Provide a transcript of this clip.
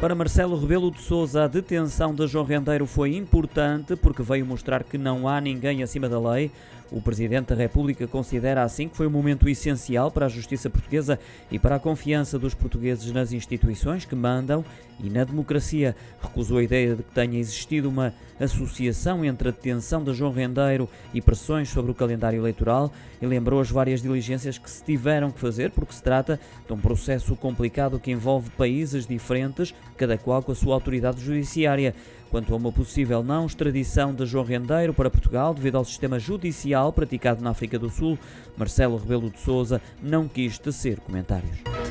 Para Marcelo Rebelo de Sousa, a detenção de João Rendeiro foi importante porque veio mostrar que não há ninguém acima da lei. O Presidente da República considera assim que foi um momento essencial para a justiça portuguesa e para a confiança dos portugueses nas instituições que mandam e na democracia. Recusou a ideia de que tenha existido uma associação entre a detenção de João Rendeiro e pressões sobre o calendário eleitoral e lembrou as várias diligências que se tiveram que fazer porque se trata de um processo complicado que envolve países diferentes cada qual com a sua autoridade judiciária. Quanto a uma possível não extradição de João Rendeiro para Portugal devido ao sistema judicial praticado na África do Sul, Marcelo Rebelo de Sousa não quis tecer comentários.